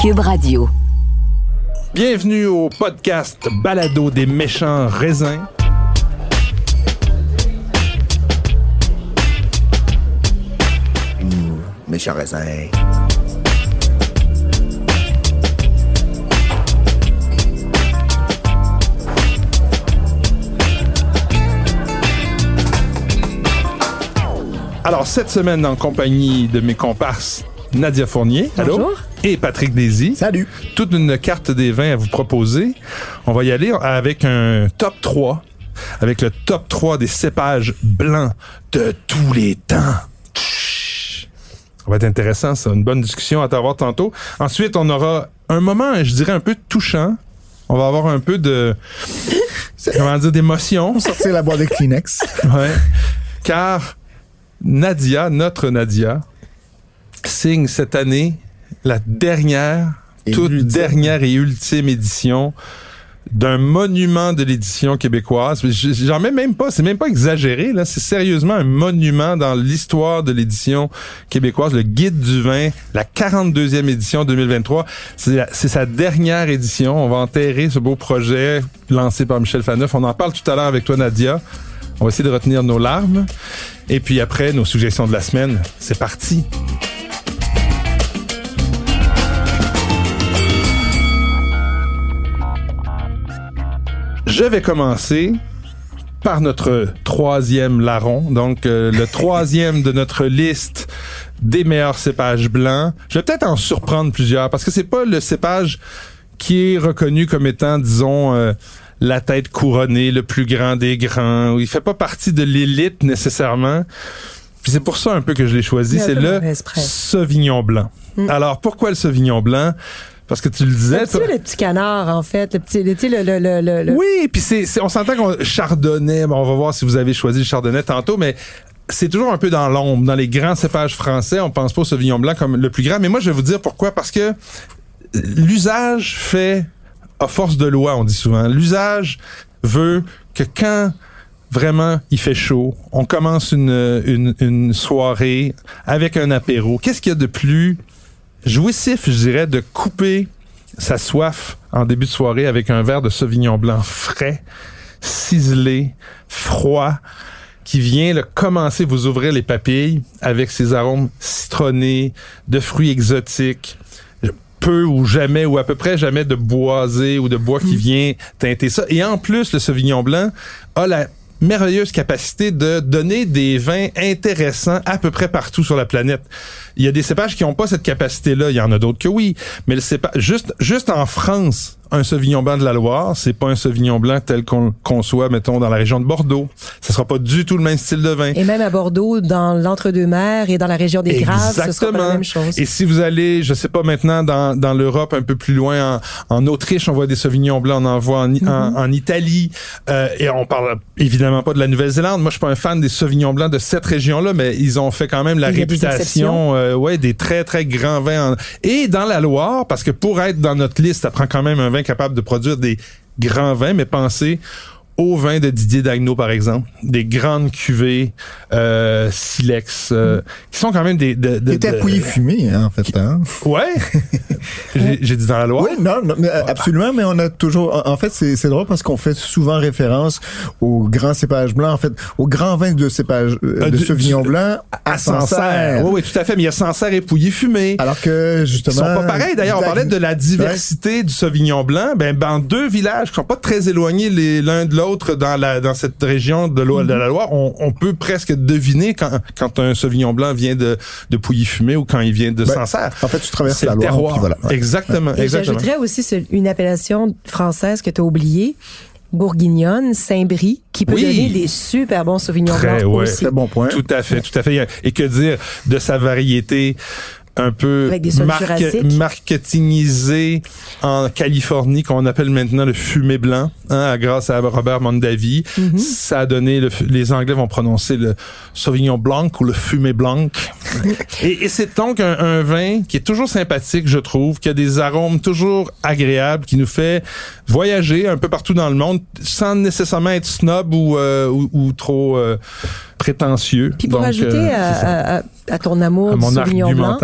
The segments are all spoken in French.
Cube Radio. Bienvenue au podcast Balado des méchants raisins. Méchant raisin. Alors, cette semaine, en compagnie de mes comparses, Nadia Fournier. Allô? Et Patrick Désy. Salut. Toute une carte des vins à vous proposer. On va y aller avec un top 3. Avec le top 3 des cépages blancs de tous les temps. Ça va être intéressant, ça. Une bonne discussion à t'avoir tantôt. Ensuite, on aura un moment, je dirais, un peu touchant. On va avoir un peu de, comment dire, d'émotion. Sortir la boîte de Kleenex. Ouais. Car Nadia, notre Nadia, signe cette année la dernière, Et toute dernière et ultime édition d'un monument de l'édition québécoise. J'en mets même pas, c'est même pas exagéré, là. C'est sérieusement un monument dans l'histoire de l'édition québécoise, le Guide du vin, la 42e édition 2023. C'est la- c'est sa dernière édition. On va enterrer ce beau projet lancé par Michel Faneuf. On en parle tout à l'heure avec toi, Nadia. On va essayer de retenir nos larmes. Et puis après, nos suggestions de la semaine. C'est parti. Je vais commencer par notre troisième larron, donc euh, le troisième de notre liste des meilleurs cépages blancs. Je vais peut-être en surprendre plusieurs parce que c'est pas le cépage qui est reconnu comme étant, disons, euh, la tête couronnée, le plus grand des grands. Il fait pas partie de l'élite nécessairement. Puis c'est pour ça un peu que je l'ai choisi. C'est le. Sauvignon blanc. Alors pourquoi le Sauvignon blanc? Parce que tu le disais. Peu le petit canard, en fait? Le petit, le, tu sais, le, le, le, le- le- oui, puis c'est, c'est- on s'entend qu'on chardonnay. Bon, on va voir si vous avez choisi le chardonnay tantôt, mais c'est toujours un peu dans l'ombre. Dans les grands cépages français, on pense pas au Sauvignon blanc comme le plus grand. Mais moi, je vais vous dire pourquoi. Parce que l'usage fait à force de loi, on dit souvent. L'usage veut que quand vraiment il fait chaud, on commence une, une, une soirée avec un apéro. Qu'est-ce qu'il y a de plus jouissif, je dirais, de couper sa soif en début de soirée avec un verre de Sauvignon blanc frais, ciselé, froid, qui vient là, commencer vous ouvrir les papilles avec ses arômes citronnés, de fruits exotiques, peu ou jamais ou à peu près jamais de boisé ou de bois qui vient teinter ça. Et en plus, le Sauvignon blanc a la merveilleuse capacité de donner des vins intéressants à peu près partout sur la planète. Il y a des cépages qui n'ont pas cette capacité-là. Il y en a d'autres que oui. Mais le cépage, juste, juste en France, un Sauvignon blanc de la Loire, c'est pas un Sauvignon blanc tel qu'on le conçoit, mettons, dans la région de Bordeaux. Ce sera pas du tout le même style de vin. Et même à Bordeaux, dans l'entre-deux-mers et dans la région des Graves, ce sera pas la même chose. Et si vous allez, je sais pas maintenant, dans, dans l'Europe, un peu plus loin, en, en Autriche, on voit des Sauvignons blancs, on en voit en, I- en, en Italie, euh, et on parle évidemment pas de la Nouvelle-Zélande. Moi, je suis pas un fan des Sauvignons blancs de cette région-là, mais ils ont fait quand même la a des réputation, euh, ouais, des très très grands vins. Et dans la Loire, parce que pour être dans notre liste, ça prend quand même un vin capable de produire des grands vins, mais pensez au vin de Didier Dagneau, par exemple, des grandes cuvées euh, silex, euh, qui sont quand même des... De, de, de- fumé, hein, en fait. Hein? Ouais. J'ai dit dans la Loire. Oui, non, non, mais, euh, absolument, mais on a toujours. En fait, c'est c'est drôle parce qu'on fait souvent référence au grand cépage blanc, en fait, au grand vin de cépage euh, Euh, de du- Sauvignon du- blanc à, Sancerre. Oui, oui, tout à fait. Mais il y a Sancerre et Pouilly fumé. Alors que Ils justement. sont pas pareils. D'ailleurs, on parlait de la diversité du Sauvignon blanc. Ben, dans deux villages qui sont pas très éloignés les- l'un de l'autre dans la dans cette région de, l'O- de la Loire, on, on peut presque deviner quand quand un Sauvignon blanc vient de de Pouilly fumé ou quand il vient de Ben, Sancerre. En fait, tu traverses la Loire. terroir. voilà. Ouais. Exactement, Et exactement. j'ajouterais aussi une appellation française que tu as oubliée, bourguignonne, Saint-Brie, qui peut Oui. donner des super bons sauvignons blancs ouais. aussi. Très bon point. Tout à fait, tout à fait. Et que dire de sa variété un peu marketingisée en Californie qu'on appelle maintenant le fumé blanc, hein, grâce à Robert Mondavi. Mm-hmm. Ça a donné, le, les Anglais vont prononcer le Sauvignon blanc ou le fumé blanc. et et c'est donc un, un vin qui est toujours sympathique, je trouve, qui a des arômes toujours agréables, qui nous fait voyager un peu partout dans le monde sans nécessairement être snob ou, euh, ou, ou trop... euh, prétentieux. Puis pour Donc, ajouter euh, à, à- à- ton amour À du mon Sauvignon blanc,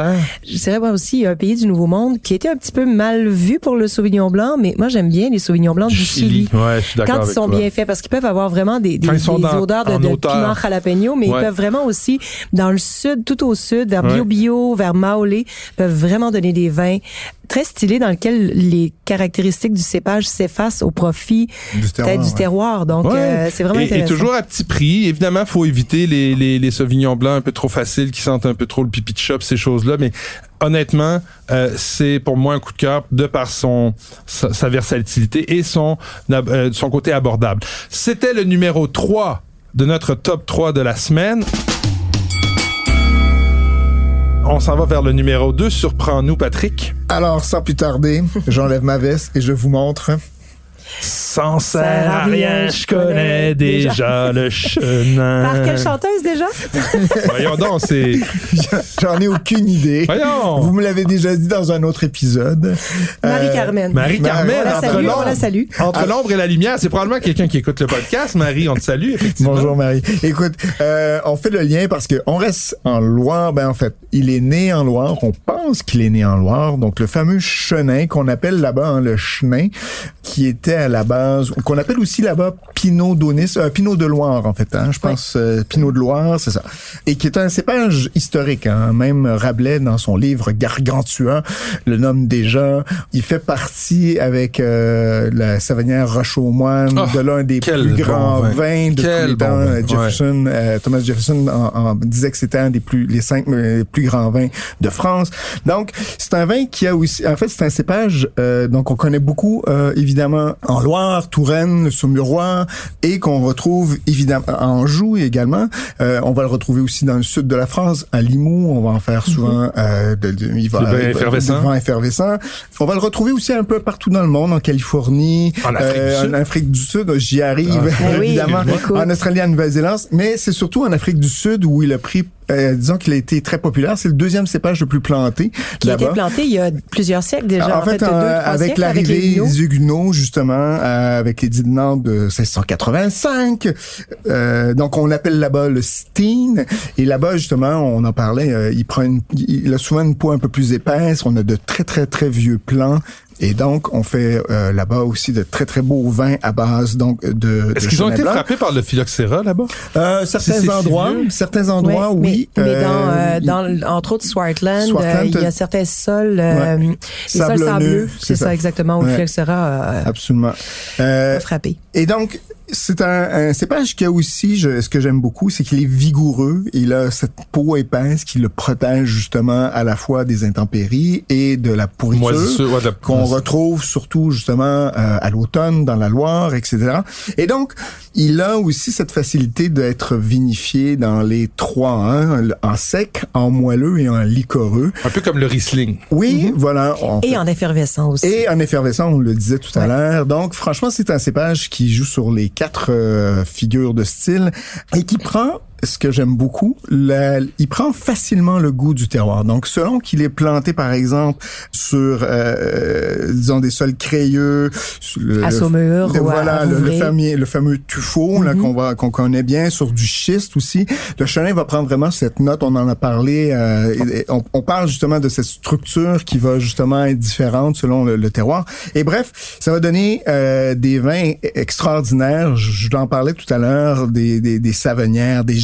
je dirais moi aussi, il y a un pays du Nouveau Monde qui était un petit peu mal vu pour le Sauvignon blanc, mais moi j'aime bien les Sauvignons blancs du Chili. Ouais, je suis d'accord Quand ils sont toi. bien faits, parce qu'ils peuvent avoir vraiment des, des, dans- odeurs de, de piment jalapeno, mais Ouais. ils peuvent vraiment aussi, dans le sud, tout au sud, vers Ouais. Bio Bio, vers Maolé, peuvent vraiment donner des vins très stylés dans lesquels les caractéristiques du cépage s'effacent au profit Du peut-être terroir, du ouais. terroir. Donc, Ouais. euh, c'est vraiment et, et intéressant. toujours à petit prix. Évidemment, faut éviter les, sauvignons blancs un peu trop faciles qui sentent un peu trop le pipi de shop, ces choses-là. Mais honnêtement, euh, c'est pour moi un coup de cœur de par sa versatilité et son euh, son côté abordable. C'était le numéro 3 de notre top 3 de la semaine. On s'en va vers le numéro 2. Surprends-nous, Patrick. Alors, sans plus tarder, j'enlève ma veste et je vous montre. Sans sert à rien, je connais déjà le chemin. Par quelle chanteuse déjà? Voyons donc, c'est... J'en ai aucune idée. Voyons! Vous me l'avez déjà dit dans un autre épisode. Euh, Marie-Carmen. Marie-Carmen, On la entre salue, l'ombre- on la salue. Entre l'ombre et la lumière, c'est probablement quelqu'un qui écoute le podcast. Marie, on te salue, effectivement. Bonjour Marie. Écoute, euh, on fait le lien parce que on reste en Loire. Ben en fait, il est né en Loire. On pense qu'il est né en Loire. Donc le fameux chenin qu'on appelle là-bas hein, le chenin, qui était à la base, qu'on appelle aussi là-bas Pinot d'Onis, euh, Pinot de Loire en fait. Hein, je pense euh, Pinot de Loire, c'est ça. Et qui est un cépage historique. Hein, même Rabelais dans son livre Gargantua le nomme déjà. Il fait partie avec euh, la savanière Roche-aux-Moines Oh, de l'un des plus grands bon vins de Quel tous les temps. Jefferson, euh, Thomas Jefferson en, en disait que c'était un des plus les cinq euh, plus grands vins de France. Donc c'est un vin qui a aussi, en fait c'est un cépage euh, donc on connaît beaucoup euh, évidemment en Loire, Touraine, Saumurois et qu'on retrouve évidemment en Anjou également. Euh, on va le retrouver aussi dans le sud de la France, à Limoux. On va en faire souvent. euh, de, de- il va, Le vin effervescent. le vin effervescent. On va le retrouver aussi un peu partout dans le monde, en Californie, En Afrique du euh, Sud. en Afrique du Sud. J'y arrive Ah, évidemment. En Australie, en Nouvelle-Zélande, mais c'est surtout en Afrique du Sud où il a pris, euh, disons qu'il a été très populaire. C'est le deuxième cépage le plus planté Qui a été planté il y a plusieurs siècles déjà. En, fait, deux, euh, avec l'arrivée des Huguenots, justement, euh, avec les de Nantes de 1685, euh, donc on l'appelle là-bas le Steen. Et là-bas, justement, on en parlait, euh, il prend une, il a souvent une peau un peu plus épaisse. On a de très, très, très vieux plants. Et donc, on fait euh, là-bas aussi de très, très beaux vins à base donc de. Est-ce qu'ils ont été blanc. frappés par le phylloxéra là-bas? Euh, certains endroits, certains endroits, oui. Mais, mais Euh, dans, euh, dans, entre autres, Swartland, Swartland, euh, il y a certains sols, euh, Ouais. les sols sableux, c'est ça. ça. exactement, où le phylloxéra a, Absolument. Euh, a frappé. Et donc, c'est un, un cépage qui a aussi, je- ce que j'aime beaucoup, c'est qu'il est vigoureux. Il a cette peau épaisse qui le protège justement à la fois des intempéries et de la pourriture. Ouais, qu'on retrouve surtout justement euh, à l'automne dans la Loire, etc. Et donc, il a aussi cette facilité d'être vinifié dans les trois, hein, en sec, en moelleux et en liquoreux. Un peu comme le Riesling. Oui, voilà. on Et fait- en effervescent aussi. et en effervescent, on le disait tout à l'heure. Donc, franchement, c'est un cépage qui joue sur les quatre euh, figures de style et qui prend ce que j'aime beaucoup, la- il prend facilement le goût du terroir. Donc, selon qu'il est planté, par exemple, sur, euh, disons, des sols crayeux, sur le- À Saumur le- ou voilà, à le, le fameux, le fameux tuffeau là Mhm. qu'on va qu'on connaît bien, sur du schiste aussi. Le chenin va prendre vraiment cette note. On en a parlé. euh, et- et on, on parle justement de cette structure qui va justement être différente selon le, le terroir. Et bref, ça va donner euh, des vins extraordinaires. Je, je t'en parlais tout à l'heure des, des, des Savonnières, des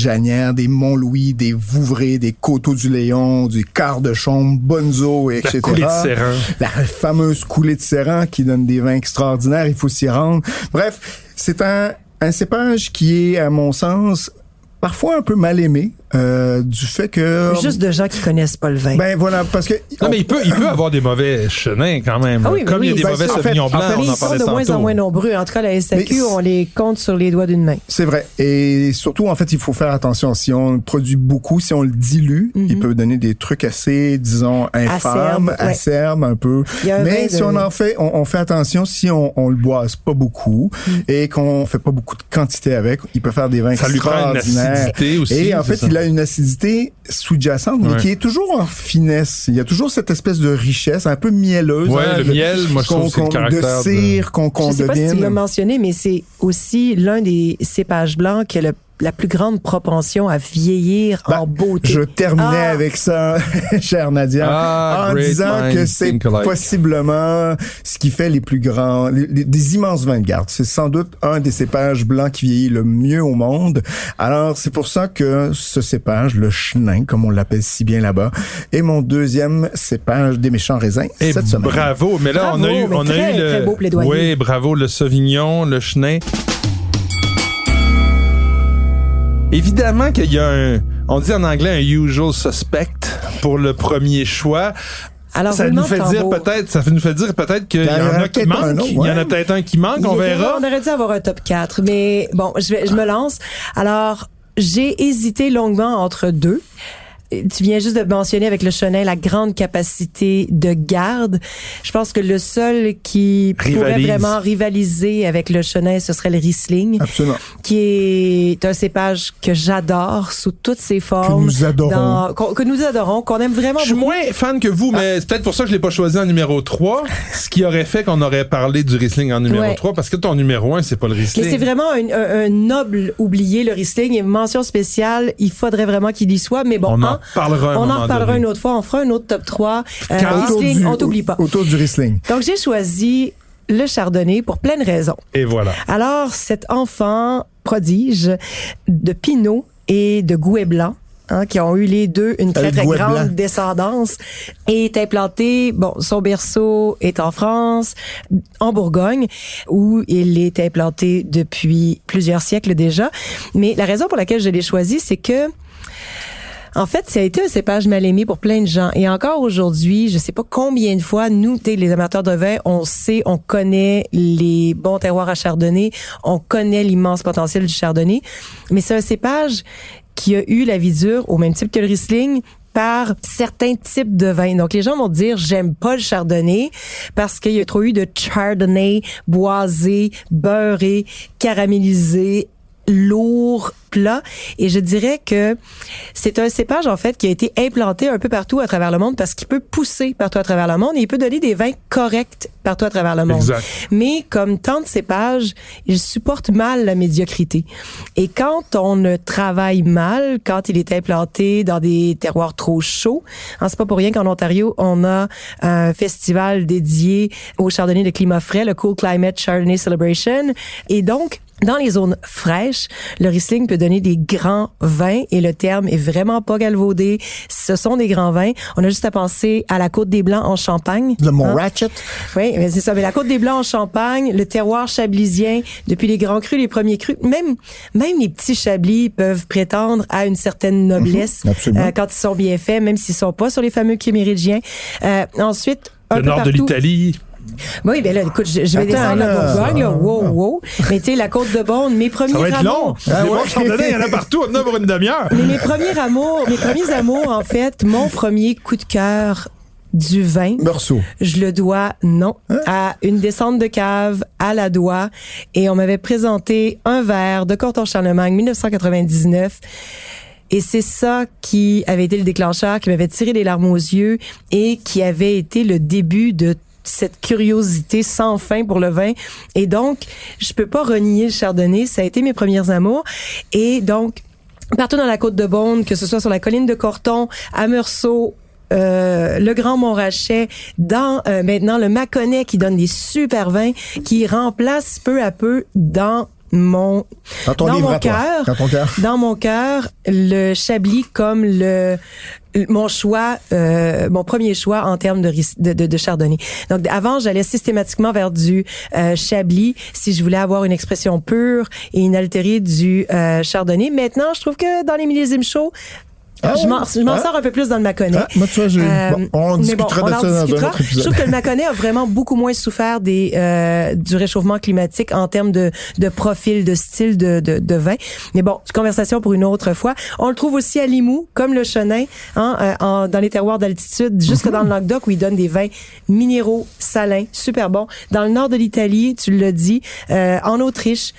Des Mont-Louis, des Vouvray, des Coteaux du Léon, du Quart de Chaume, Bonzo, La etc. coulée de Serran. La fameuse coulée de Serran qui donne des vins extraordinaires, il faut s'y rendre. Bref, c'est un, un cépage qui est, à mon sens, parfois un peu mal aimé euh, du fait que... Juste de gens qui connaissent pas le vin. Ben voilà, parce que... Non, on- mais il peut, il peut avoir des mauvais chenins quand même. Ah oui, mais Comme il y a des ben, mauvais en sauvignons en blancs, fait, on Mais en ils sont de moins en moins nombreux. En tout cas, la SAQ, on les compte sur les doigts d'une main. C'est vrai. Et surtout, en fait, il faut faire attention. Si on produit beaucoup, si on le dilue, il peut donner des trucs assez, disons, infâmes, Acerbes, ouais. un peu. Un Mais si de- on en fait, on, on fait attention si on, on le boise pas beaucoup Mm. et qu'on fait pas beaucoup de quantité avec, il peut faire des vins Ça lui prend une extraordinaires. acidité aussi. Et en c'est fait, ça. il a une acidité sous-jacente, mais Ouais. qui est toujours en finesse. Il y a toujours cette espèce de richesse, un peu mielleuse. Ouais, hein, le de- miel, moi, je qu'on- trouve c'est le de cire qu'on Je qu'on sais pas si tu devine. l'as mentionné, mais c'est aussi l'un des cépages blancs qui a le la plus grande propension à vieillir en Ben, beauté. Je terminais Ah. avec ça, chère Nadia, Ah, en disant que c'est possiblement ce qui fait les plus grands, les- les- des immenses vins de garde. C'est sans doute un des cépages blancs qui vieillit le mieux au monde. Alors, c'est pour ça que ce cépage, le chenin, comme on l'appelle si bien là-bas, est mon deuxième cépage des méchants raisins Et cette semaine. bravo, mais là Bravo, on a eu on très, a eu le très beau plaidoyer. Oui, bravo le Sauvignon, le Chenin. Évidemment qu'il y a un on dit en anglais un usual suspect pour le premier choix. Alors, ça nous fait dire peut-être, ça nous fait dire peut-être qu'il y en a qui autre, Il y en a peut-être un qui manque, on verra. On aurait dû avoir un top 4, mais bon, je, vais, je me lance. Alors, j'ai hésité longuement entre deux. Tu viens juste de mentionner avec le Chenin la grande capacité de garde. Je pense que le seul qui pourrait vraiment rivaliser avec le Chenin, ce serait le Riesling, Absolument. qui est un cépage que j'adore sous toutes ses formes. nous adorons. dans- que nous adorons, qu'on aime vraiment Je suis beaucoup. moins fan que vous, mais c'est peut-être pour ça que je l'ai pas choisi en numéro 3, ce qui aurait fait qu'on aurait parlé du Riesling en numéro Ouais. 3, parce que ton numéro 1, c'est pas le Riesling. Mais c'est vraiment un, un- un noble oublié, le Riesling. Et mention spéciale, il faudrait vraiment qu'il y soit. Mais bon, On en parlera on en reparlera une autre fois. On fera un autre top 3. Euh, du- on t'oublie pas. Autour du Riesling. Donc, j'ai choisi le Chardonnay pour plein de raisons. Et voilà. Alors, cet enfant prodige de Pinot et de Gouet Blanc, hein, qui ont eu les deux une très, très grande Blanc. descendance, est implanté, bon, son berceau est en France, en Bourgogne, où il est implanté depuis plusieurs siècles déjà. Mais la raison pour laquelle je l'ai choisi, c'est que en fait, ça a été un cépage mal aimé pour plein de gens. Et encore aujourd'hui, je sais pas combien de fois, nous, les amateurs de vin, on sait, on connaît les bons terroirs à chardonnay, on connaît l'immense potentiel du chardonnay. Mais c'est un cépage qui a eu la vie dure, au même type que le Riesling, par certains types de vins. Donc, les gens vont dire, j'aime pas le chardonnay parce qu'il y a trop eu de chardonnay boisé, beurré, caramélisé, lourd, plat. Et je dirais que c'est un cépage, en fait, qui a été implanté un peu partout à travers le monde parce qu'il peut pousser partout à travers le monde et il peut donner des vins corrects partout à travers le monde. Exact. Mais comme tant de cépages, il supporte mal la médiocrité. Et quand on ne travaille mal, quand il est implanté dans des terroirs trop chauds, hein, c'est pas pour rien qu'en Ontario, on a un festival dédié au chardonnay de climat frais, le Cool Climate Chardonnay Celebration. Et donc, dans les zones fraîches, le Riesling peut donner des grands vins et le terme est vraiment pas galvaudé. Ce sont des grands vins. On a juste à penser à la Côte des Blancs en Champagne. Le Mont Hein? Ratchet. Oui, mais c'est ça. Mais la Côte des Blancs en Champagne, le terroir chablisien, depuis les grands crus, les premiers crus, même même les petits chablis peuvent prétendre à une certaine noblesse Mhm, absolument. euh, quand ils sont bien faits, même s'ils sont pas sur les fameux quais méridiens. Euh, ensuite, un Le peu nord de l'Italie. Oui, ben là, écoute, je, je vais Attends, descendre la. Bourgogne, là. Wow, wow. Mais tu sais, la côte de Beaune, mes premiers Ça va être amours. long. Ah ouais. il y en a partout. On en a pour une demi-heure. Mais mes premiers amours, mes premiers amours, en fait, mon premier coup de cœur du vin. Meursault. Je le dois, non, à une descente de cave à la doigt. Et on m'avait présenté un verre de Corton Charlemagne 1999. Et c'est ça qui avait été le déclencheur, qui m'avait tiré les larmes aux yeux et qui avait été le début de cette curiosité sans fin pour le vin. Et donc, je peux pas renier le chardonnay. Ça a été mes premières amours. Et donc, partout dans la côte de Beaune, que ce soit sur la colline de Corton, à Meursault, euh, le Grand Montrachet, dans euh, maintenant le Mâconnais qui donne des super vins, qui remplace peu à peu dans mon Dans mon Dans cœur. dans mon cœur, le Chablis comme le mon choix, euh, mon premier choix en termes de, de, de, de chardonnay. Donc avant, j'allais systématiquement vers du euh, Chablis si je voulais avoir une expression pure et inaltérée du euh, chardonnay. Maintenant, je trouve que dans les millésimes chauds, Ah je m'en je m'en Ah. sors un peu plus dans le Mâconnais. Ah, moi, tu vois, j'ai- bon, on Euh, mais discutera bon, on en ça dans un discutera. autre épisode. Je trouve que le Mâconnais a vraiment beaucoup moins souffert des euh, du réchauffement climatique en termes de, de profil, de style de, de, de vin. Mais bon, conversation pour une autre fois. On le trouve aussi à Limoux, comme le Chenin, hein, euh, en- dans les terroirs d'altitude, jusque dans le Languedoc où ils donnent des vins minéraux, salins, super bons. Dans le nord de l'Italie, tu l'as dit, euh, en Autriche.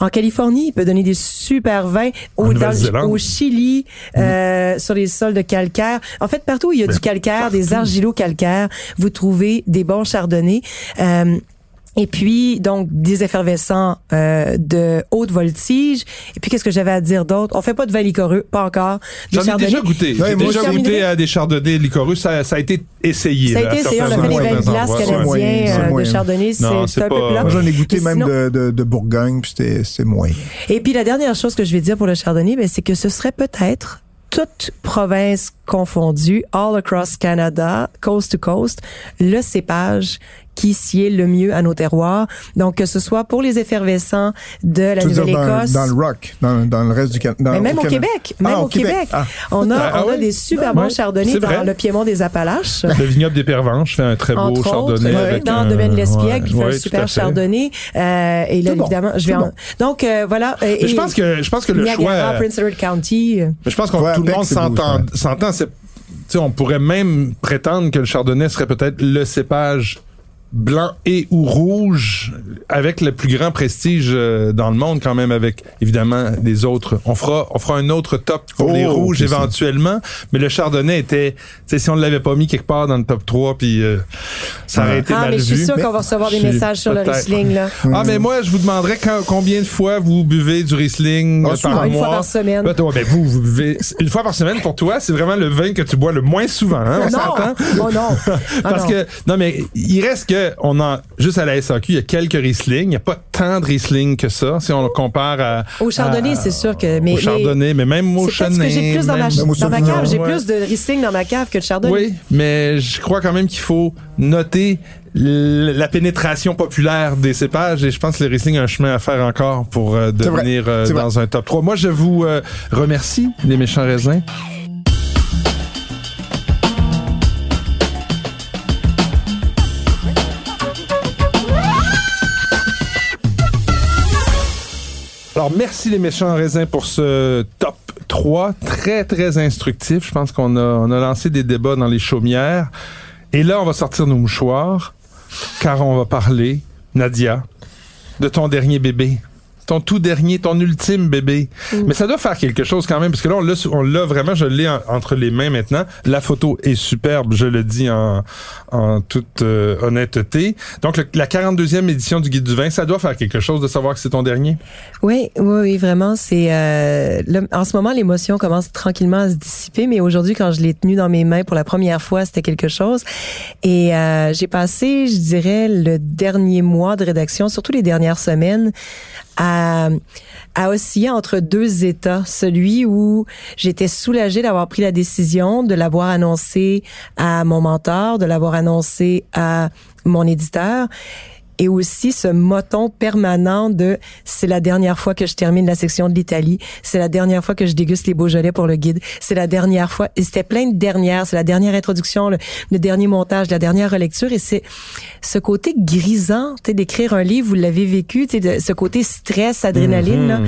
En Californie, il peut donner des super vins. Au, En dans le- Nouvelle-Zélande. au Chili, euh, sur les sols de calcaire. En fait, partout où il y a du calcaire, des argilo-calcaires, vous trouvez des bons chardonnays. Euh, Et puis, donc, des effervescents euh, de haute voltige. Et puis, qu'est-ce que j'avais à dire d'autre? On fait pas de vin licoreux, pas encore. J'en ai déjà goûté. J'ai déjà goûté à des chardonnays licoreux. Ça, ça a été essayé. Ça a été essayé, on a fait des vins de certains glace endroits. c'est moyen, canadiens c'est euh, de chardonnay. C'est un peu plat. Moi, j'en ai goûté Et même sinon- de, de, de Bourgogne, puis c'était c'est moyen. Et puis la dernière chose que je vais dire pour le chardonnay, ben, c'est que ce serait peut-être toute province confondue, all across Canada, coast to coast, le cépage qui sied le mieux à nos terroirs. Donc que ce soit pour les effervescents de la dans, Nouvelle-Écosse, dans le rock, dans, dans le reste du Canada. mais même au, Québec, même Ah, au Québec, Ah. on a Ah, on a des super bons chardonnays dans le Piémont des Appalaches. Le vignoble des Pervenches fait un très beau entre chardonnay. autres, avec dans un- le domaine de l'Espiègle, ouais, qui fait ouais, un super chardonnay. Euh, et là, bon, évidemment, je vais en... bon. Donc, euh, voilà. euh, je pense que je pense que le Niagara, choix. Prince Edward County. euh, Mais je pense qu'on Ouais, tout le monde s'entend. s'entend, c'est- tu sais, on pourrait même prétendre que le chardonnay serait peut-être le cépage blanc et ou rouge avec le plus grand prestige euh, dans le monde quand même avec évidemment les autres on fera on fera un autre top pour Oh, les rouges ça. éventuellement mais le chardonnay était tu sais si on ne l'avait pas mis quelque part dans le top 3 puis euh, ça aurait été Ah, mal mais je suis vu sûre qu'on va recevoir des messages sur le. Riesling, là. ah mais moi je vous demanderais quand- combien de fois vous buvez du Riesling Ah, euh, souvent, par une mois? fois par semaine. Ben, toi, ben, vous, vous buvez une fois par semaine pour toi, c'est vraiment le vin que tu bois le moins souvent, hein, on non! s'entend? Oh non! Ah, Parce non. que non mais il reste que on a juste à la SAQ, il y a quelques Riesling, il n'y a pas tant de Riesling que ça si on le compare à Au chardonnay, c'est sûr que... Mais, au chardonnay, mais, même au que j'ai plus dans ma, dans cave. J'ai ouais. plus de Riesling dans ma cave que de chardonnay. Oui, mais je crois quand même qu'il faut noter la pénétration populaire des cépages et je pense que le Riesling a un chemin à faire encore pour euh, devenir euh, vrai. dans un top 3. Moi, je vous euh, remercie, les méchants raisins. Alors, merci les méchants raisins pour ce top 3. Très, très instructif. Je pense qu'on a, a lancé des débats dans les chaumières. Et là, on va sortir nos mouchoirs, car on va parler, Nadia, de ton dernier bébé. Ton tout dernier, ton ultime bébé. Mais ça doit faire quelque chose quand même, parce que là, on l'a, on l'a vraiment, je l'ai en- entre les mains maintenant. La photo est superbe, je le dis en, en toute euh, honnêteté. Donc, le- la 42e édition du Guide du vin, ça doit faire quelque chose de savoir que c'est ton dernier? Oui, oui, oui, vraiment. C'est euh, en ce moment l'émotion commence tranquillement à se dissiper, mais aujourd'hui quand je l'ai tenu dans mes mains pour la première fois, c'était quelque chose. Et euh, j'ai passé, je dirais, le dernier mois de rédaction, surtout les dernières semaines, à à osciller entre deux états, celui où j'étais soulagée d'avoir pris la décision de l'avoir annoncé à mon mentor, de l'avoir annoncé à mon éditeur et aussi ce moton permanent de c'est la dernière fois que je termine la section de l'Italie, c'est la dernière fois que je déguste les Beaujolais pour le guide, c'est la dernière fois et c'était plein de dernières, c'est la dernière introduction, le, dernier montage, la dernière relecture. Et c'est ce côté grisant, d'écrire un livre, vous l'avez vécu, de- ce côté stress, adrénaline là.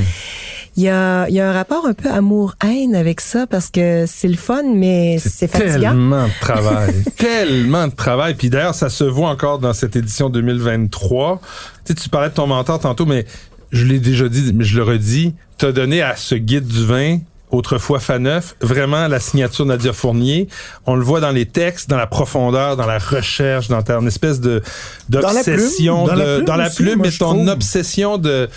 Il y a, il y a un rapport un peu amour-haine avec ça parce que c'est le fun, mais c'est fatigant. Tellement de travail. tellement de travail. Puis d'ailleurs, ça se voit encore dans cette édition 2023. Tu sais, tu parlais de ton mentor tantôt, mais je l'ai déjà dit, mais je le redis. T'as donné à ce guide du vin autrefois Faneuf, vraiment la signature Nadia Fournier. On le voit dans les textes, dans la profondeur, dans la recherche, dans ta une espèce de la plume, d'obsession, dans la de- plume dans la plume, mais ton trouve. obsession de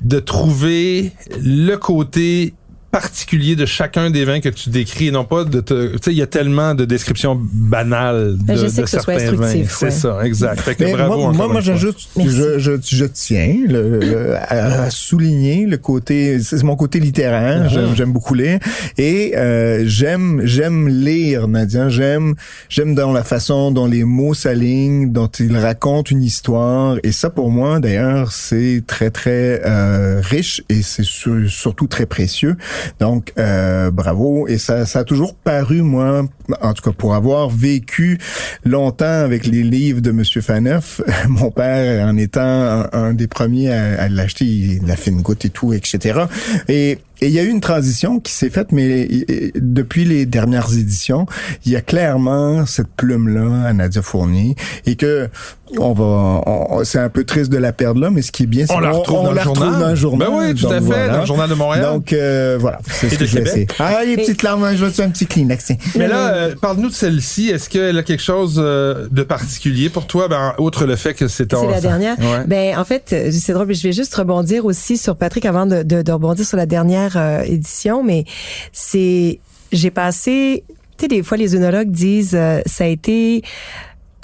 de trouver le côté particulier de chacun des vins que tu décris et non pas de te, tu sais il y a tellement de descriptions banales de, Ben, j'essaie de que ce soit certains vins instructif, c'est ouais. ça exact fait que Mais bravo moi, moi, moi, je, je, je tiens le, le- à, à souligner le côté, c'est mon côté littéraire. Mhm. J'aime, j'aime beaucoup lire et euh, j'aime, j'aime lire, Nadia. J'aime, j'aime dans la façon dont les mots s'alignent, dont il raconte une histoire. Et ça, pour moi, d'ailleurs, c'est très très euh, riche et c'est sur- surtout très précieux. Donc, euh, bravo. Et ça, ça a toujours paru, moi, en tout cas pour avoir vécu longtemps avec les livres de Monsieur Faneuf, mon père en étant un, un des premiers à, à l'acheter, il- la fine goutte et tout, etc. Et Et il y a eu une transition qui s'est faite, mais depuis les dernières éditions, il y a clairement cette plume-là à Nadia Fournier et que on va, on- c'est un peu triste de la perdre là, mais ce qui est bien, c'est On la qu'on- retrouve on dans le la retrouve journal. dans le journal. Ben oui, tout Donc, à fait, voilà. dans le journal de Montréal. Donc euh, voilà, c'est Et ce que je vais essayer. Ah, les petites larmes, je vais un petit Kleenex. Mais là, euh, parle-nous de celle-ci. Est-ce qu'elle a quelque chose euh, de particulier pour toi, ben, outre le fait que c'est ton... C'est la dernière. Ouais. Ben en fait, euh, c'est drôle. Je vais juste rebondir aussi sur Patrick avant de, de, de rebondir sur la dernière euh, édition, mais c'est j'ai passé. Tu sais, des fois les œnologues disent euh, ça a été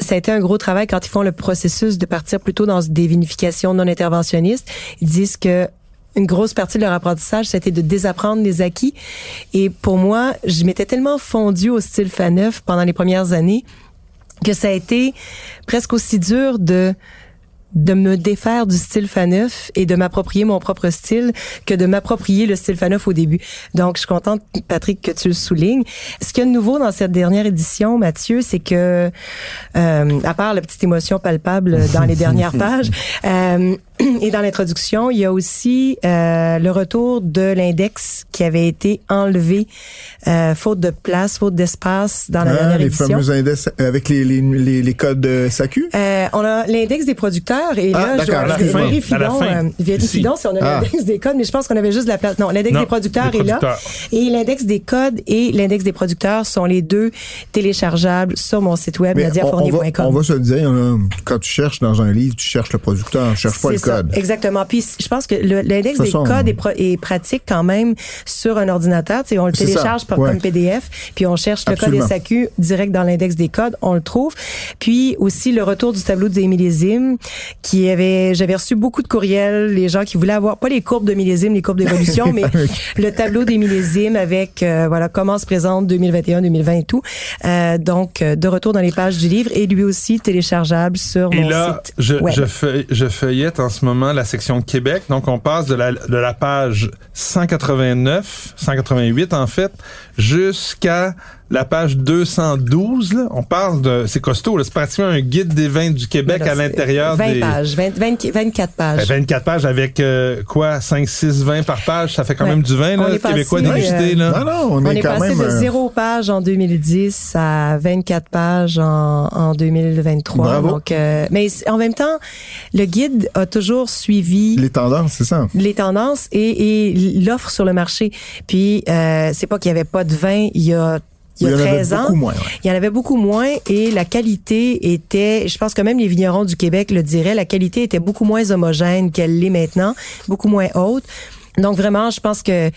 ça a été un gros travail quand ils font le processus de partir plutôt dans des vinifications non interventionnistes. Ils disent que une grosse partie de leur apprentissage, c'était de désapprendre les acquis. Et pour moi, je m'étais tellement fondue au style Faneuf pendant les premières années que ça a été presque aussi dur de de me défaire du style Faneuf et de m'approprier mon propre style que de m'approprier le style Faneuf au début. Donc, je suis contente, Patrick, que tu le soulignes. Ce qu'il y a de nouveau dans cette dernière édition, Mathieu, c'est que, euh, à part la petite émotion palpable dans les dernières pages, euh, et dans l'introduction, il y a aussi euh, le retour de l'index qui avait été enlevé euh, faute de place, faute d'espace dans la Ah, dernière les édition. fameux indices avec les, les, les, les codes de SACU. Euh, on a l'index des producteurs et Ah, là, je, d'accord, à la je fin, vérifie donc, euh, vérifie donc si on a Ah. l'index des codes, mais je pense qu'on avait juste de la place. Non, l'index des producteurs des est là. Et l'index des codes et l'index des producteurs sont les deux téléchargeables sur mon site web, Mais on, on va, se le dire, quand tu cherches dans un livre, tu cherches le producteur, tu cherches pas le Ça. Exactement. Puis je pense que le- l'index De des codes est, pro- est pratique quand même sur un ordinateur. Tu sais, on le télécharge ça, par- ouais. comme PDF, puis on cherche le code SAQ direct dans l'index des codes, on le trouve. Puis aussi le retour du tableau des millésimes, qui avait, j'avais reçu beaucoup de courriels, les gens qui voulaient avoir pas les courbes de millésimes, les courbes d'évolution, mais le tableau des millésimes avec euh, voilà comment se présente 2021, 2020 et tout. Euh, donc euh, de retour dans les pages du livre et lui aussi téléchargeable sur Et mon là, site je, web. je, je feuillette en ce moment la section Québec. Donc, on passe de la, de la page 189, 188 en fait, jusqu'à la page 212. Là. On parle de... C'est costaud, là. c'est pratiquement un guide des vins du Québec non, à l'intérieur 20 des... pages, 20, 20 24 pages. Ben, 24 pages avec euh, quoi 5 6 20 par page, ça fait quand Ouais. même du vin là, québécois euh, dégusté là. Non, non, on, On est, est quand passé même. de euh, zéro page en 2010 à 24 pages en, en 2023. Bravo. Donc, euh, mais en même temps, le guide a toujours suivi les tendances, c'est ça? les tendances et, et l'offre sur le marché. Puis, euh, c'est pas qu'il y avait pas de vin il y a il y a en avait 13 ans. beaucoup moins. ouais. Il y en avait beaucoup moins et la qualité était, je pense que même les vignerons du Québec le diraient, la qualité était beaucoup moins homogène qu'elle l'est maintenant, beaucoup moins haute. Donc vraiment, je pense que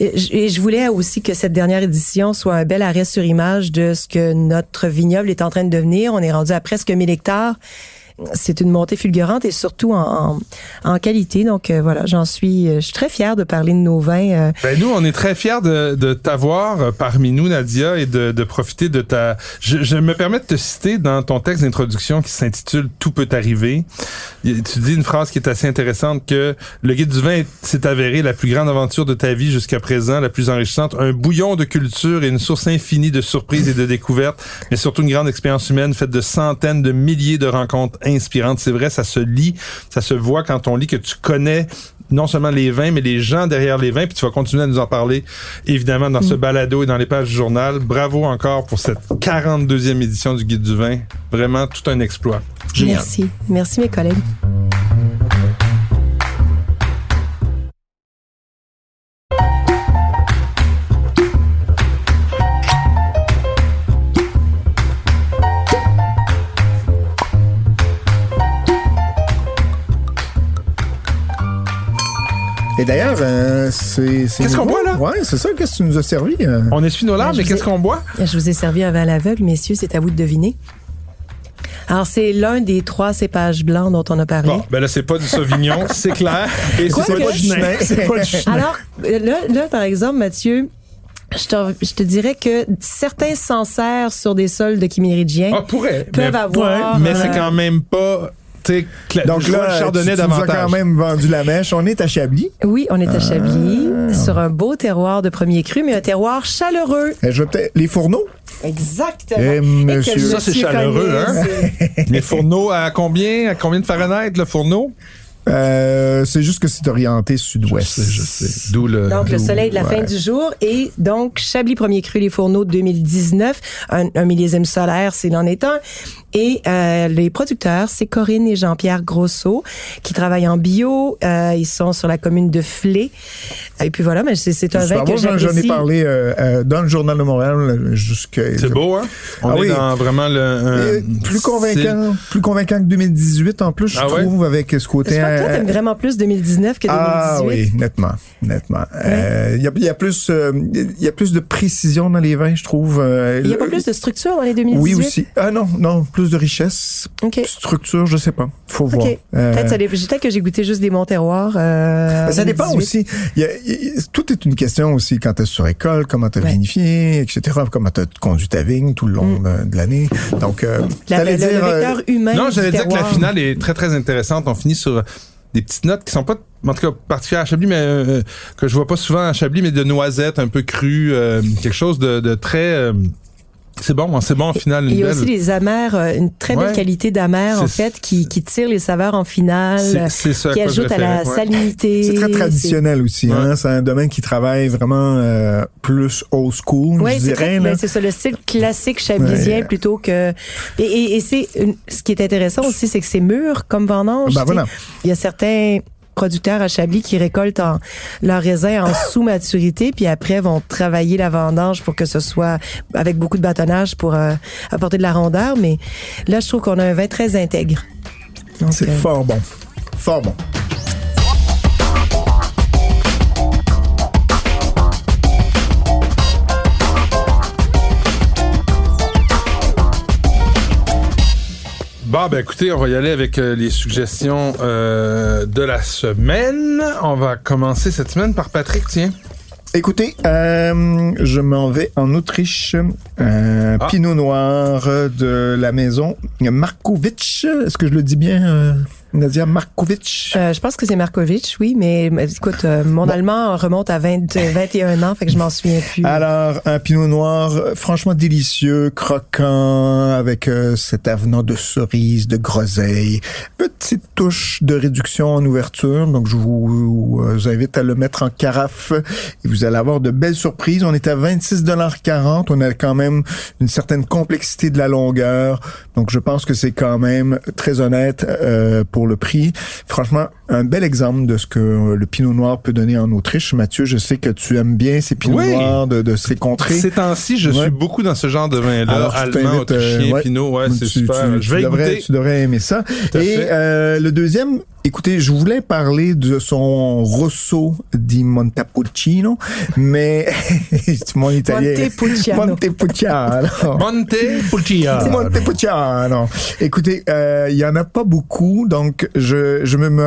et je voulais aussi que cette dernière édition soit un bel arrêt sur image de ce que notre vignoble est en train de devenir. On est rendu à presque 1000 hectares. C'est une montée fulgurante et surtout en, en, en qualité. Donc euh, voilà, j'en suis, euh, je suis très fière de parler de nos vins. euh, Ben nous, on est très fiers de, de t'avoir euh, parmi nous, Nadia, et de, de profiter de ta. Je, je me permets de te citer dans ton texte d'introduction qui s'intitule Tout peut arriver. Tu dis une phrase qui est assez intéressante que le guide du vin est- s'est avéré la plus grande aventure de ta vie jusqu'à présent, la plus enrichissante, un bouillon de culture et une source infinie de surprises et de découvertes, mais surtout une grande expérience humaine faite de centaines de milliers de rencontres inspirantes. C'est vrai, ça se lit, ça se voit quand on lit que tu connais non seulement les vins, mais les gens derrière les vins, puis tu vas continuer à nous en parler, évidemment, dans ce balado et dans les pages du journal. Bravo encore pour cette 42e édition du Guide du vin. Vraiment, tout un exploit. Génial. merci, merci mes collègues. Et d'ailleurs, euh, c'est. Qu'est-ce qu'on boit, là? Ouais, c'est ça. Qu'est-ce que tu nous as servi? euh? On essuie nos larmes, Ben, mais qu'est-ce qu'on boit? Je vous ai servi un vin à l'aveugle, messieurs, c'est à vous de deviner. Alors, c'est l'un des trois cépages blancs dont on a parlé. Bon, ben là, c'est pas du Sauvignon, c'est clair. Et Quoi c'est pas que- du Chenin. C'est pas du Chenin. Alors, euh, là, là, par exemple, Mathieu, je te, je te dirais que certains Sancerres sur des sols de Kiméridien Ah, pourrait. peuvent mais, avoir, Mais euh, c'est quand même pas, Donc là, le chardonnay tu, tu nous as davantage. quand même vendu la mèche. On est à Chablis. Oui, on est à Chablis, Ah. sur un beau terroir de premier cru, mais un terroir chaleureux. Eh, je vais peut-être- les fourneaux? Exactement. Eh, Et monsieur. Ça, c'est chaleureux, hein? Les fourneaux à combien? À combien de Fahrenheit, le fourneau? Euh, c'est juste que c'est orienté sud-ouest. Je sais, je sais. D'où le. Donc, le soleil de la fin du jour. Et donc, Chablis Premier Cru, les fourneaux 2019. Un, un millésime solaire, s'il en est un. Et euh, les producteurs, c'est Corinne et Jean-Pierre Grosso, qui travaillent en bio. Euh, ils sont sur la commune de Flé. Et puis voilà, mais c'est, c'est un vin que j'en- j'apprécie. J'en ai parlé euh, euh, dans le Journal de Montréal jusqu'à... C'est beau, hein? On Ah est oui. dans vraiment le. Euh, plus c'est- convaincant, plus convaincant que 2018 en plus, je Ah ouais? trouve, avec ce côté. Que toi, euh, t'aimes vraiment plus 2019 que 2018. Ah oui, nettement, nettement. Euh, Il y, a, il y a plus, euh, il y a plus de précision dans les vins, je trouve. euh, Il y a pas plus de structure dans les 2018? Oui aussi. Ah non, non, plus de richesse, OK. structure, je sais pas. Faut voir. Euh, Peut-être, que j'ai goûté juste des bons terroirs. Euh, Ben, ça dépend 2018. aussi. Y a- y tout est une question aussi quand tu sur école, comment tu as Ouais. vinifié, etc. Comment tu as conduit ta vigne tout le long de, de l'année. Donc, euh, Mm. La- le, le dire, euh, vecteur humain. Non, j'allais dire que la finale est très très intéressante. On finit sur des petites notes qui sont pas en tout cas particulières à Chablis, mais euh, que je vois pas souvent à Chablis, mais de noisettes un peu crues, euh, quelque chose de, de très. C'est bon, hein, c'est bon en finale. Il y a belle. aussi les amers, euh, une très belle Ouais. qualité d'amers, en C'est- fait, qui, qui tire les saveurs en finale, C'est- c'est ça à qui ajoute à la ouais. salinité. c'est très traditionnel aussi. Hein? C'est un domaine qui travaille vraiment euh, plus old school, Oui, je c'est dirais. ben, c'est ça, le style classique chablisien Ouais. plutôt que. Et, et, et c'est une- ce qui est intéressant aussi, c'est que c'est mûr comme vendange. Ben voilà. Il y a certains producteurs à Chablis qui récoltent en, leur raisin en sous-maturité, puis après vont travailler la vendange pour que ce soit avec beaucoup de bâtonnage pour euh, apporter de la rondeur. Mais là, je trouve qu'on a un vin très intègre. C'est euh, fort bon. Fort bon. Bon, ben écoutez, on va y aller avec euh, les suggestions euh, de la semaine. On va commencer cette semaine par Patrick, tiens. Écoutez, euh, je m'en vais en Autriche. Euh, Ah. Pinot Noir de la maison Markovic. Est-ce que je le dis bien, Nadia Markovic? Euh, je pense que c'est Markovitch, oui, mais mais écoute, euh, mon allemand remonte à 20, euh, 21 ans, fait que je m'en souviens plus. Alors, un pinot noir euh, franchement délicieux, croquant, avec euh, cet avenant de cerise, de groseille. Petite touche de réduction en ouverture, donc je vous, vous invite à le mettre en carafe et vous allez avoir de belles surprises. On est à 26,40 On a quand même une certaine complexité de la longueur, donc je pense que c'est quand même très honnête euh, le prix. Franchement, un bel exemple de ce que euh, le pinot noir peut donner en Autriche. Mathieu, je sais que tu aimes bien ces pinots Oui. noirs de, de ces contrées. Ces temps-ci, je Ouais. suis beaucoup dans ce genre de vin-là. Allemand, euh, autrichien, ouais. pinot, ouais, c'est Tu- super. tu- je tu vais y devrais, goûter. tu devrais aimer ça. Et euh, le deuxième, écoutez, je voulais parler de son Rosso di Montepulciano, mais mon italien. Montepulciano. Montepulciano. Monte Pulcia. Montepulciano. Écoutez, euh, il y en a pas beaucoup, donc je, je me, me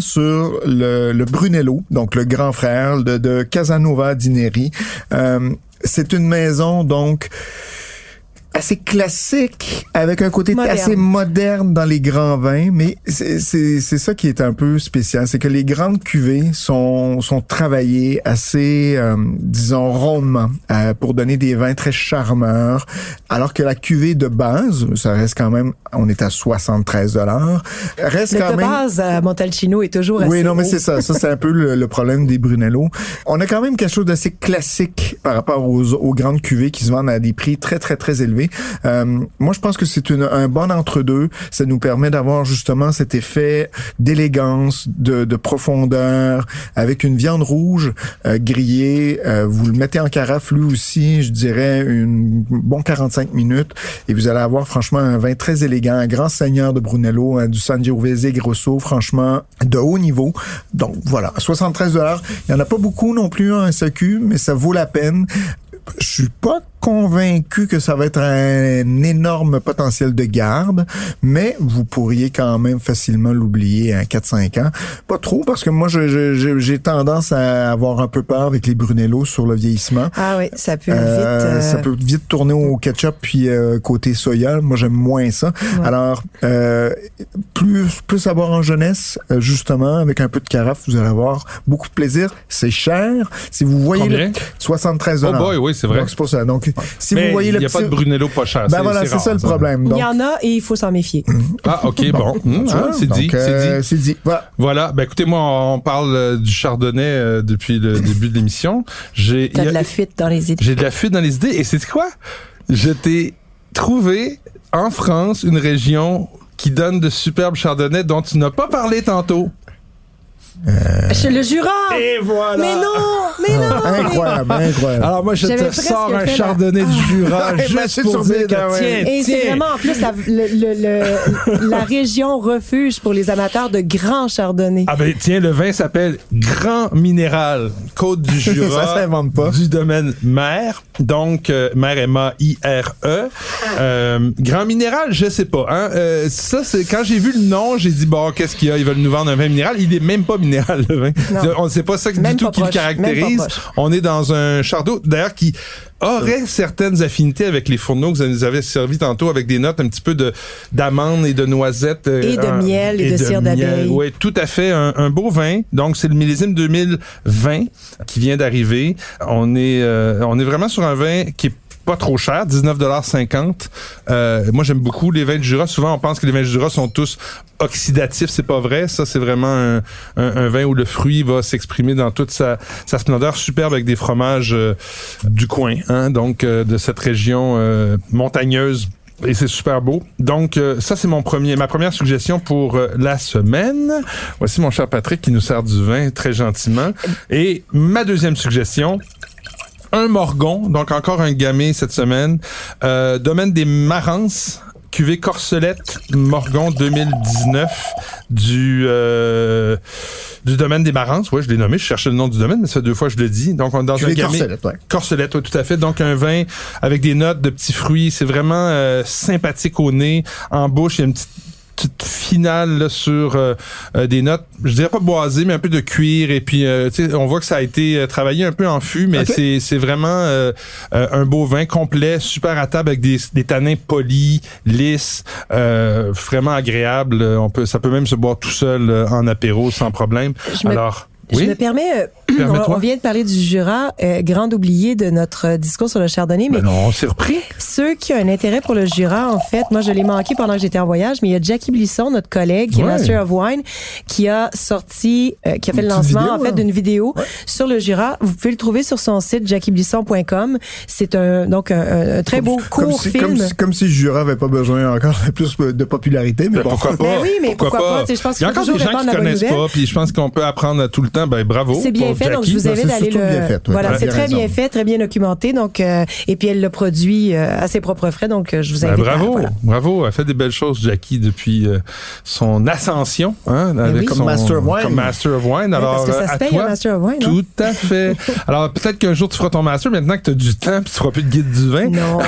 sur le, Brunello, donc le grand frère de, de Casanova d'Ineri. Euh, c'est une maison donc assez classique avec un côté Moderne. assez moderne dans les grands vins, mais c'est c'est c'est ça qui est un peu spécial, c'est que les grandes cuvées sont sont travaillées assez euh, disons rondement euh, pour donner des vins très charmeurs, alors que la cuvée de base, ça reste quand même on est à 73 dollars, reste Le quand de même base à Montalcino est toujours assez oui, non, mais c'est ça. Ça, c'est un peu le, le problème des Brunello. On a quand même quelque chose d'assez classique par rapport aux, aux grandes cuvées qui se vendent à des prix très, très, très élevés. Euh, moi, je pense que c'est un bon entre-deux. Ça nous permet d'avoir justement cet effet d'élégance, de, de profondeur, avec une viande rouge euh, grillée. Euh, vous le mettez en carafe, lui aussi, je dirais, une bon 45 minutes. Et vous allez avoir franchement un vin très élégant, un grand seigneur de Brunello, hein, du Sangiovese Grosso, franchement, de haut niveau. Donc voilà, 73 dollars. Il y en a pas beaucoup non plus en SAQ, mais ça vaut la peine. Je suis pas convaincu que ça va être un énorme potentiel de garde, mais vous pourriez quand même facilement l'oublier à 4-5 ans. Pas trop, parce que moi, je- je- je- j'ai tendance à avoir un peu peur avec les Brunello sur le vieillissement. Ah oui, ça peut Euh, vite. euh, Ça peut vite tourner au ketchup puis euh, côté soya. Moi, j'aime moins ça. Ouais. Alors, euh, plus plus à boire en jeunesse, euh, justement, avec un peu de carafe, vous allez avoir beaucoup de plaisir. C'est cher. Si vous voyez Combien? le 73 Oh boy, oui, c'est vrai. Donc c'est pour ça. Donc Si Mais vous voyez il n'y a pas de Brunello pas cher. Ben voilà, c'est ça le problème. Il Donc, y en a et il faut s'en méfier. Ah, OK, bon. Hein, c'est dit, donc, c'est euh, dit. C'est dit. Voilà. Voilà, ben écoutez, moi, on parle euh, du chardonnay euh, depuis le début de l'émission. J'ai T'as de la fuite dans les idées. j'ai de la fuite dans les idées. Et c'est quoi? Je t'ai trouvé en France une région qui donne de superbes chardonnays dont tu n'as pas parlé tantôt. Chez le Jura! Et voilà! Mais non! Mais non! Incroyable, incroyable. Alors moi, je te sors un la- chardonnay du Jura Ouais, juste pour dire que, ah tiens, Et c'est vraiment en plus la, le- le- le- la région refuge pour les amateurs de grands chardonnays. Ah ben tiens, le vin s'appelle Grand Minéral, Côte du Jura. Ça s'invente pas. Du domaine Mère, donc euh, Mère M-A-I-R-E. Euh, Grand Minéral, je sais pas. Hein? Euh, ça, c'est quand j'ai vu le nom, j'ai dit bon, qu'est-ce qu'il y a? Ils veulent nous vendre un vin minéral. Il est même pas minéral le vin. Non. On sait pas ça du tout qui le caractérise. On est dans un chardonnay d'ailleurs qui aurait certaines affinités avec les fourneaux que vous nous avez servi tantôt avec des notes un petit peu de d'amandes et de noisettes euh, Et de un- miel et de cire d'abeille. Oui, tout à fait un, un beau vin. Donc c'est le millésime 2020 qui vient d'arriver. On est euh, on est vraiment sur un vin qui est pas trop cher, 19,50 euh, Moi, j'aime beaucoup les vins du Jura. Souvent, on pense que les vins du Jura sont tous oxydatifs. C'est pas vrai. Ça, c'est vraiment un, vin où le fruit va s'exprimer dans toute sa, splendeur superbe avec des fromages euh, du coin, hein, donc euh, de cette région euh, montagneuse. Et c'est super beau. Donc, ça, c'est mon premier, ma première suggestion pour la semaine. Voici mon cher Patrick qui nous sert du vin très gentiment. Et ma deuxième suggestion, un morgon, donc encore un gamay cette semaine. Euh, domaine des Marances, cuvée Corcelette Morgon 2019 du euh, du domaine des Marances. Ouais, je l'ai nommé. Je cherchais le nom du domaine, mais ça fait deux fois que je le dis. Donc on est dans Cuvée un gamay. Corcelette, ouais. Corcelette, oui, tout à fait. Donc un vin avec des notes de petits fruits. C'est vraiment euh, sympathique au nez, en bouche. Il y a une petite petite finale là, sur euh, euh, des notes, je dirais pas boisées, mais un peu de cuir. Et puis, euh, on voit que ça a été travaillé un peu en fût, mais c'est c'est vraiment euh, un beau vin complet, super à table avec des, des tanins polis, lisses, euh, vraiment agréable. On peut, ça peut même se boire tout seul en apéro sans problème. Je me- Alors, Je oui? me permets, euh. on, on vient de parler du Jura, euh, grand oublié de notre euh, discours sur le chardonnay, mais Ben non, on s'est repris. ceux qui ont un intérêt pour le Jura, en fait, moi je l'ai manqué pendant que j'étais en voyage, mais il y a Jackie Blisson, notre collègue, qui Ouais. est Master of Wine, qui a sorti, euh, qui a fait le lancement en fait d'une vidéo sur le Jura. Vous pouvez le trouver sur son site jackieblisson.com. C'est un donc un, un- très beau Comme court si, film. comme, si, comme si Jura avait pas besoin encore de plus de popularité, mais Ben, bon. pourquoi pas? Ben oui, mais pourquoi pas? Je pense Il y a encore des gens qui connaissent pas, puis je pense qu'on peut apprendre tout le temps. Ben bravo. C'est bien donc je vous Ben, invite c'est à aller le. bien fait, oui, voilà, c'est très raison. bien fait, très bien documenté, donc euh, et puis elle le produit euh, à ses propres frais, donc euh, je vous Ben, invite. à- bravo, voilà. bravo. Elle fait des belles choses, Jackie, depuis euh, son ascension, hein, avec oui. Comme son- Master of Wine. Comme Master of Wine. Alors, parce que ça se à paye toi, un Master of Wine, hein? Tout à fait. Alors, peut-être qu'un jour tu feras ton master. Maintenant que tu as du temps, puis tu feras plus de guide du vin. Non,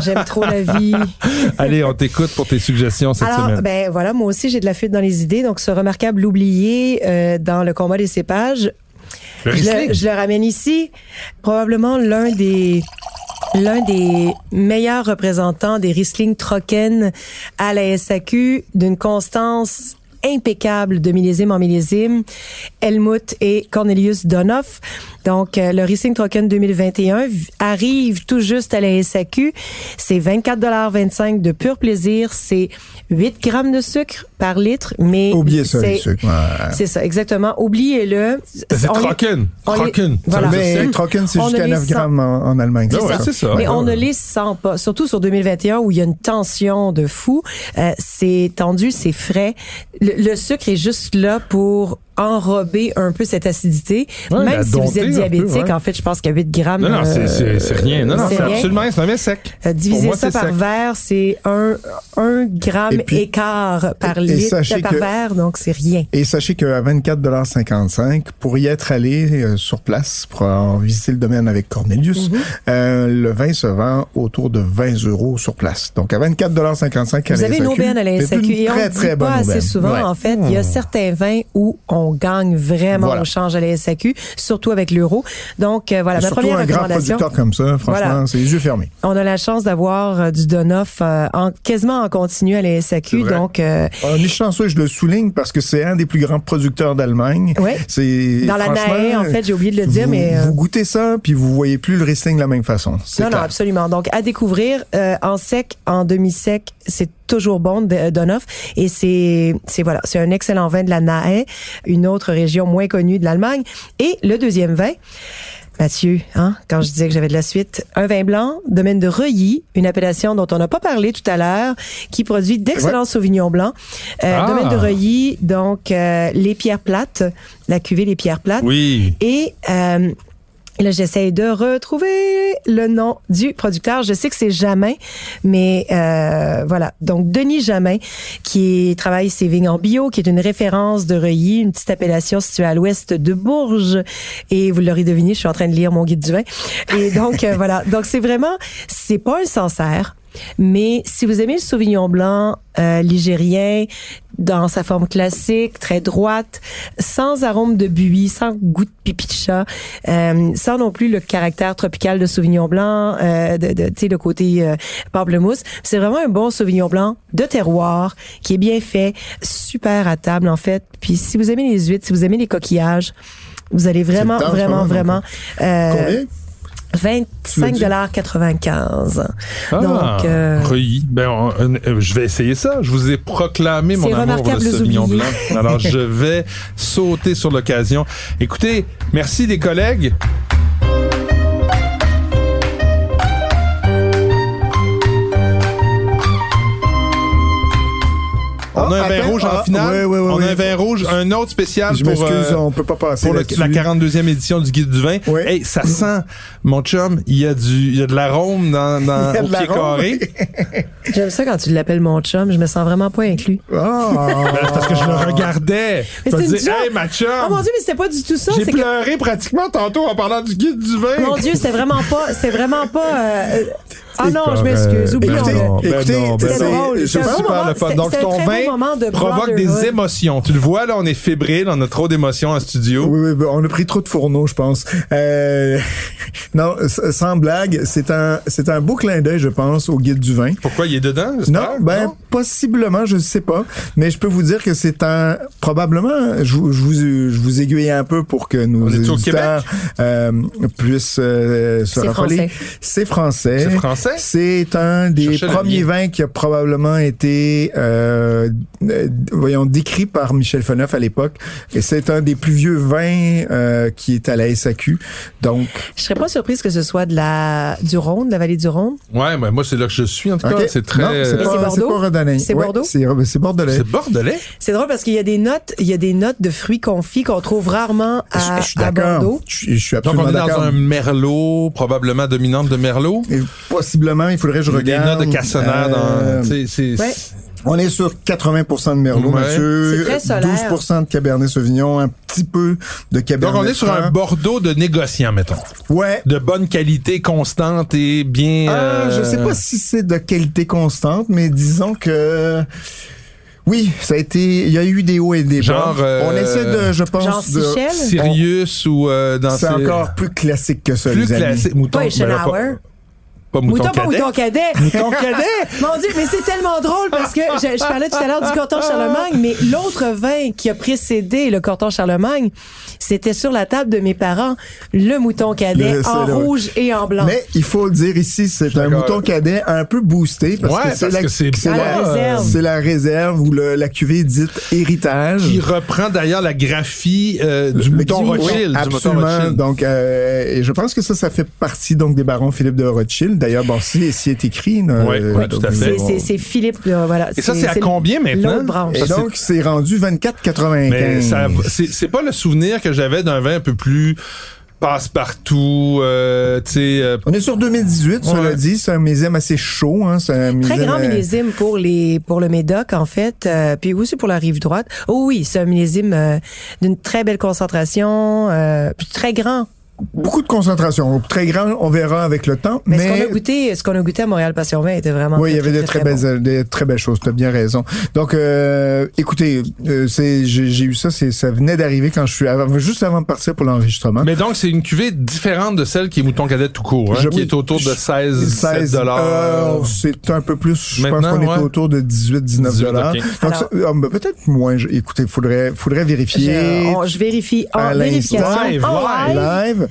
j'aime trop la vie. Allez, on t'écoute pour tes suggestions cette Alors, semaine. ben voilà, moi aussi j'ai de la fuite dans les idées, donc ce remarquable oublié euh, dans le combat des cépages, le je le, je le ramène ici, probablement l'un des l'un des meilleurs représentants des Riesling Trocken à la SAQ d'une constance impeccable de millésime en millésime, Helmut et Cornelius Donoff. Donc, euh, le Riesling Trocken 2021 v- arrive tout juste à la SAQ. C'est 24,25 de pur plaisir. C'est 8 grammes de sucre par litre, mais... Oubliez ça, c'est- les sucres. Ouais. C'est ça, exactement. Oubliez-le. C'est Trocken. Trocken. Voilà. Mais. Trocken, c'est jusqu'à ne les 9 sent- grammes en, en Allemagne. Ah ouais, ça. c'est ça. Mais on ne les sent pas. Surtout sur 2021 où il y a une tension de fou. Euh, c'est tendu, c'est frais. Le, le sucre est juste là pour enrober un peu cette acidité. Ouais, Même si vous êtes peu, diabétique, ouais. en fait, je pense qu'à 8 grammes... Non, non, c'est- c'est rien. Non, non, c'est absolument. C'est un sec. Euh, diviser moi, ça par sec. verre, c'est un, un gramme Et puis- écart par et litre, sachez par que- verre, donc c'est rien. Et sachez qu'à 24,55 pour y être allé euh, sur place, pour en visiter le domaine avec Cornelius, Mhm. euh, le vin se vend autour de 20 euros sur place. Donc à 24,55 à Vous avez une aubaine à la SAQ et on très, ne très dit pas assez souvent, Ouais. en fait, il y a certains vins où on gagne vraiment Voilà. au change à la SAQ, surtout avec l'euro. Donc euh, voilà, ma Surtout première un grand recommandation. producteur comme ça, franchement, Voilà. c'est les yeux fermés. On a la chance d'avoir euh, du Donoff euh, en, quasiment en continu à la SAQ. Donc, euh, On est chanceux, je le souligne, parce que c'est un des plus grands producteurs d'Allemagne. Ouais. C'est dans la NAE, en fait, j'ai oublié de le dire, vous, mais... vous goûtez ça, puis vous voyez plus le wrestling de la même façon. Non, non, absolument. Donc, à découvrir en sec, en demi-sec, c'est toujours bon de Donoff. Et c'est, c'est voilà, c'est un excellent vin de la Nahe, une autre région moins connue de l'Allemagne. Et le deuxième vin, Mathieu, hein, quand je disais que j'avais de la suite, un vin blanc, domaine de Reuilly, une appellation dont on n'a pas parlé tout à l'heure, qui produit d'excellents sauvignons blancs. Euh, Ah. Domaine de Reuilly, donc euh, les pierres plates, la cuvée les pierres plates. Oui. Et euh, là, j'essaie de retrouver le nom du producteur. Je sais que c'est Jamin, mais euh, voilà. Donc, Denis Jamin, qui travaille ses vignes en bio, qui est une référence de Reuilly, une petite appellation située à l'ouest de Bourges. Et vous l'aurez deviné, je suis en train de lire mon guide du vin. Et donc, euh, voilà. Donc, c'est vraiment, c'est pas un Sancerre. Mais si vous aimez le Sauvignon blanc euh, ligérien dans sa forme classique, très droite, sans arôme de buis, sans goût de pipi de chat, euh, sans non plus le caractère tropical de Sauvignon blanc, euh, de, de tu sais le côté euh, pamplemousse, c'est vraiment un bon Sauvignon blanc de terroir qui est bien fait, super à table en fait. Puis si vous aimez les huîtres, si vous aimez les coquillages, vous allez vraiment, temps, vraiment, vraiment. euh, Combien? 25,95 Ah, Donc, euh. Ben, on- euh, je vais essayer ça. Je vous ai proclamé mon amour remarquable, Sauvignon blanc. Alors, je vais sauter sur l'occasion. Écoutez, merci les collègues. On a un vin rouge en ah, finale. oui, oui, oui, on a un vin rouge, un autre spécial Je pour, m'excuse, euh, on peut pas passer pour la 42e édition du Guide du vin. Oui. Hey, ça sent, mon chum, il y a du, il y a de l'arôme dans, dans, Il y a au de pied l'arôme. carré. J'aime ça quand tu l'appelles mon chum. Je me sens vraiment pas inclus. Ah. Ben, parce que je le regardais. Mais Je me c'est une disais, hey, ma chum, Oh mon dieu, mais c'était pas du tout ça. j'ai pleuré pratiquement tantôt en parlant du guide du vin. mon dieu, c'était vraiment pas, c'est vraiment pas. Ah non, je m'excuse. Oublions. Écoutez, non, ben écoutez, ben c'est- drôle. C'est super le fun. Donc ton vin de provoque des émotions. Tu le vois, là, on est fébrile, on a trop d'émotions en studio. Oui, oui, ben, on a pris trop de fourneaux, je pense. Euh, non, sans blague, c'est un, c'est un beau clin d'œil, je pense, au guide du vin. Pourquoi il est dedans? Non, ben possiblement, je ne sais pas, mais je peux vous dire que c'est un probablement. Je, vous- je vous je vous aiguille un peu pour que nos auditeurs euh, puissent euh, se C'est français. C'est français. C'est français? C'est un des premiers vins qui a probablement été, euh, euh, voyons, décrit par Michel Foneuf à l'époque. Et c'est un des plus vieux vins euh, qui est à la SAQ. Donc, Je serais pas surprise que ce soit de la du Rhône, de la vallée du Rhône. Ouais, ben moi, c'est là que je suis, en tout cas. C'est très. C'est Mais pas, Bordeaux? C'est Bordeaux? C'est c'est bordelais. C'est bordelais? C'est drôle parce qu'il y a des notes, il y a des notes de fruits confits qu'on trouve rarement à, je, je suis à d'accord. Bordeaux. Je, je suis Donc, absolument on est dans un merlot, probablement dominante de merlot? Et possiblement, il faudrait que je Des regarde. notes de cassonade. Euh, Ouais. on est sur 80% de Merlot, Ouais. monsieur. Très solaire. 12% de Cabernet Sauvignon, un petit peu de Donc, Cabernet on est sur un. Bordeaux de négociant, mettons. Ouais. De bonne qualité, constante et bien. Ah, euh, je sais pas si c'est de qualité constante, mais disons que oui, ça a été. Il y a eu des hauts et des bas. Genre, euh, on essaie de, je pense, Genre de. Sirius ou euh, dans C'est ces- encore plus classique que ça, plus les amis. classique. Mouton, Pas ben Eisenhower. Pas, mouton, Mouton, pas cadet. mouton cadet. Mouton cadet. Mon Dieu, mais c'est tellement drôle parce que je, je parlais tout à l'heure du Corton Charlemagne, mais l'autre vin qui a précédé le Corton Charlemagne, c'était sur la table de mes parents, le mouton cadet Le- en le- rouge et en blanc. Mais il faut le dire ici, c'est un mouton cadet un peu boosté parce Ouais, que c'est la, euh, réserve. c'est la réserve ou le- la cuvée dite héritage. Qui reprend d'ailleurs la graphie euh, du Le- mouton oui, Rothschild. du mouton absolument. Rothschild. Donc, euh, et je pense que ça, ça fait partie donc des barons Philippe de Rothschild. D'ailleurs, bon, si, si est écrit. Oui, oui, tout à fait. C'est- c'est c'est Philippe, euh, voilà. Et ça, c'est à combien maintenant? Branche? Et donc, c'est rendu 24,95. Mais ça, c'est c'est pas le souvenir que j'avais d'un vin un peu plus passe-partout, euh, tu sais. euh, On est sur 2018, cela Ouais. dit. C'est un millésime assez chaud. Hein. C'est un Très grand millésime pour les pour le Médoc en fait, euh, puis aussi pour la rive droite. Oh oui, c'est un millésime euh, d'une très belle concentration, euh, puis très grand. Beaucoup de concentration. Très grand, on verra avec le temps. Mais, Mais, ce qu'on a goûté, ce qu'on a goûté à Montréal Passion 20 était vraiment oui, il y très, avait des très, très, très belles, des très belles choses. Tu as bien raison. Donc, euh, écoutez, euh, c'est, j'ai, j'ai eu ça, c'est, ça venait d'arriver quand je suis, avant- juste avant de partir pour l'enregistrement. Mais donc, c'est une cuvée différente de celle qui est Mouton Cadet tout court, hein, Je- qui est autour de 16, 17 dollars. euh, c'est un peu plus, je pense Maintenant, qu'on est autour de 18, 19 18, dollars. Donc, Alors- ça- ah, ben, peut-être moins. Je- Écoutez, faudrait, faudrait vérifier. Je, on- je vérifie en à l'instant. vérification. Live, en live. live.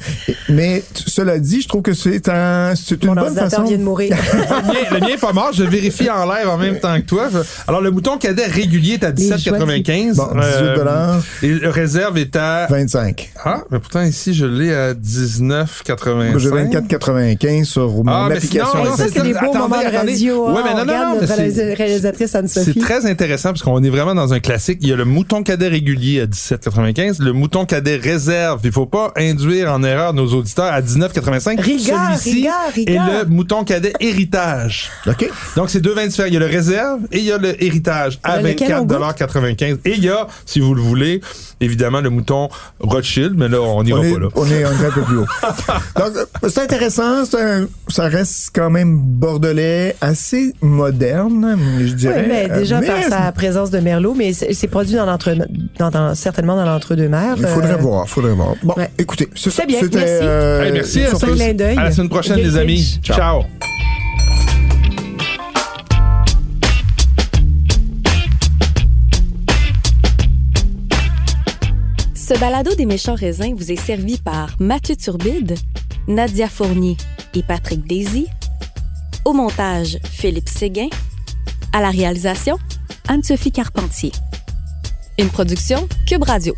Mais cela dit, je trouve que c'est un, c'est une Mon bonne façon. vient de mourir. le, mien, le mien est pas mort, je vérifie en live en même temps que toi. Alors, le mouton cadet régulier est à 17,95. Bon, 18 dollars. Et le réserve est à... 25. Ah, mais pourtant ici, je l'ai à 19,85. Moi, J'ai 24,95 sur mon Ah, mais application. sinon, Hey, non, ça, c'est des beaux Attendez, moments de radio. Ouais, hein. mais non, On non, non, c'est- très intéressant parce qu'on est vraiment dans un classique. Il y a le mouton cadet régulier à 17,95, le mouton cadet réserve. Il faut pas induire en erreur nos auditeurs à 19,85. Rigueur, Celui-ci est le mouton cadet héritage. OK. Donc, c'est deux vins différents. Il y a le réserve et il y a le héritage à Le- lequel on 24,95 Et il y a, si vous le voulez, évidemment, le mouton Rothschild, mais là, on n'ira pas là. on est un peu plus haut. Donc, c'est intéressant. c'est un- ça reste quand même bordelais, assez moderne, je Oui, dirais. mais déjà Mais par sa présence de Merlot, mais c'est c'est produit dans l'entre, dans, dans- certainement dans l'entre-deux-mers. Il faudrait Euh, voir, faudrait voir. Bon, Ouais. écoutez, c'est C'est bien, merci. euh, Hey, merci. À, surprise. clin d'œil. à la semaine prochaine, les amis. Ciao. Ce balado des méchants raisins vous est servi par Mathieu Turbide, Nadia Fournier et Patrick Daisy. Au montage, Philippe Séguin. À la réalisation, Anne-Sophie Carpentier. Une production Cube Radio.